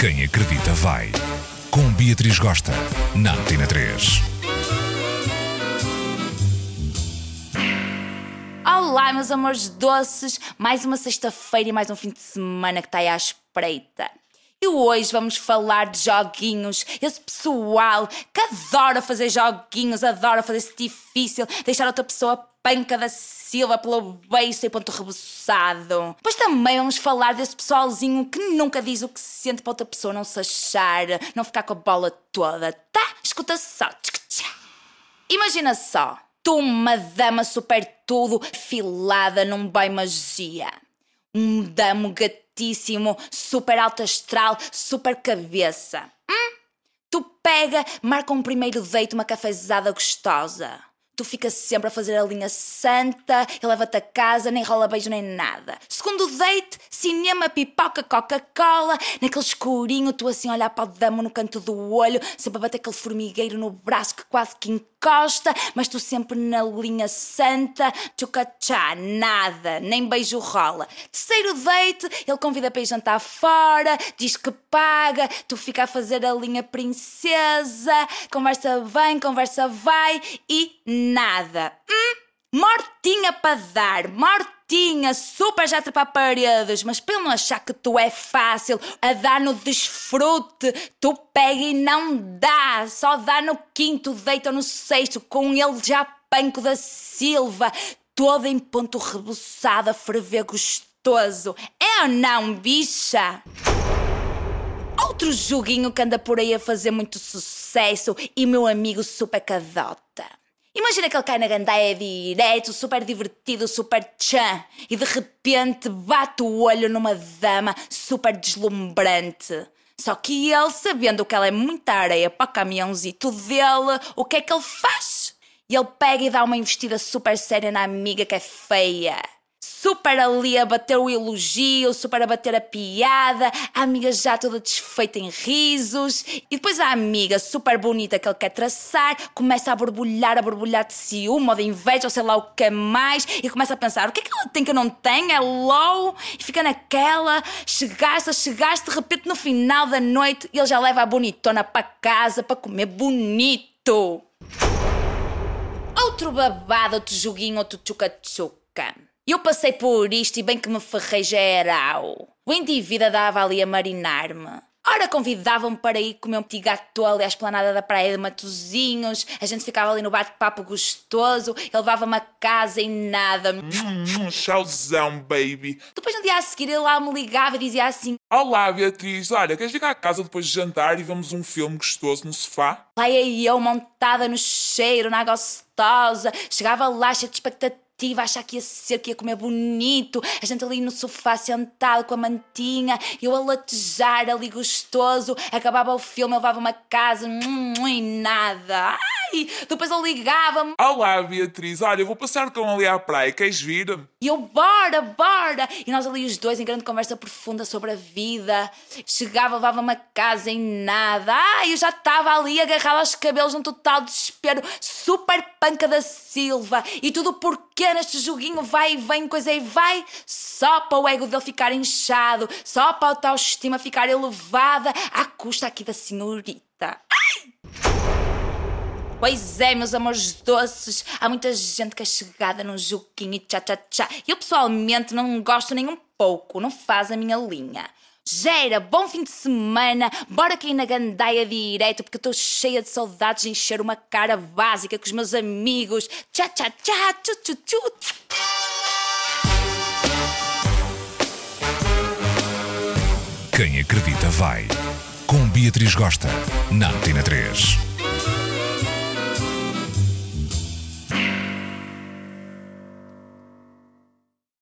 Quem acredita vai. Com Beatriz Gosta, na Antena 3. Olá, meus amores doces! Mais uma sexta-feira e mais um fim de semana que está aí à espreita. E hoje vamos falar de joguinhos. Esse pessoal que adora fazer joguinhos, adora fazer-se difícil, deixar outra pessoa panca da Silva pelo beiço e ponto rebuçado. Depois também vamos falar desse pessoalzinho que nunca diz o que se sente para outra pessoa não se achar, não ficar com a bola toda, tá? Escuta só. Imagina só, tu uma dama super tudo, filada num bem magia. Um damo gatíssimo, super alto astral, super cabeça. Hum? Tu pega, marca um primeiro date, uma cafezada gostosa tu ficas sempre a fazer a linha santa, ele leva-te a casa, nem rola beijo nem nada. Segundo date, cinema, pipoca, Coca-Cola, naquele escurinho, tu assim olhar para o damo no canto do olho, sempre a bater aquele formigueiro no braço que quase que encosta, mas tu sempre na linha santa, tchucachá, nada, nem beijo rola. Terceiro date, ele convida para ir jantar fora, diz que paga, tu fica a fazer a linha princesa, conversa vem, conversa vai e nada. Hum? Mortinha para dar, mortinha, super já para paredes, mas pelo não achar que tu é fácil a dar no desfrute, tu pega e não dá, só dá no quinto, deita no sexto, com ele já panco da Silva, toda em ponto rebuçado a ferver gostoso. É ou não, bicha? Outro joguinho que anda por aí a fazer muito sucesso e meu amigo super cadota. Imagina que ele cai na gandaia direto, super divertido, super tchan, e de repente bate o olho numa dama super deslumbrante. Só que ele, sabendo que ela é muita areia para o caminhãozito dele, o que é que ele faz? E ele pega e dá uma investida super séria na amiga que é feia super ali a bater o elogio, super a bater a piada, a amiga já toda desfeita em risos, e depois a amiga super bonita que ele quer traçar começa a borbulhar, a borbulhar de ciúme ou de inveja ou sei lá o que mais, e começa a pensar: o que é que ela tem que eu não tenho? É low? E fica naquela, chegaste, chegaste, de repente no final da noite ele já leva a bonitona para casa para comer bonito. Outro babado, outro joguinho, outro tchuca-tchuca. Eu passei por isto e bem que me ferrei geral. O indivíduo dava ali a marinar-me. Ora, convidavam-me para ir comer um petit gâteau ali à esplanada da praia de Matozinhos. A gente ficava ali no bate-papo gostoso. Ele levava-me a casa e nada. Hum, chauzão, baby. Depois, no dia a seguir, ele lá me ligava e dizia assim: Olá, Beatriz. Olha, queres vir à casa depois de jantar e vemos um filme gostoso no sofá? Lá ia eu, montada no cheiro, na gostosa. Chegava lá cheia de expectativa a achar que ia ser, que ia comer bonito, a gente ali no sofá sentado com a mantinha, eu a latejar ali gostoso, acabava o filme, eu levava-me a casa, hum, e nada. Ai, depois ele ligava-me. Olá, Beatriz, olha, eu vou passar com ali à praia, queres vir? E eu, bora, bora! E nós ali os dois em grande conversa profunda sobre a vida. Chegava, levava-me a casa em nada. Ai, eu já estava ali agarrada aos cabelos num total desespero, super panca da Silva. E tudo porque neste joguinho vai e vem, coisa e vai, só para o ego dele ficar inchado, só para a autoestima ficar elevada, à custa aqui da senhorita. Pois é, meus amores doces, há muita gente que é chegada num joguinho e tchá tchá tchá. Eu pessoalmente não gosto nem um pouco, não faz a minha linha. Gera, bom fim de semana, bora cair na gandaia direto porque estou cheia de saudades de encher uma cara básica com os meus amigos. Tchá tchá tchá, tchu tchu tchu. Quem acredita vai. Com Beatriz Gosta, na Antena 3.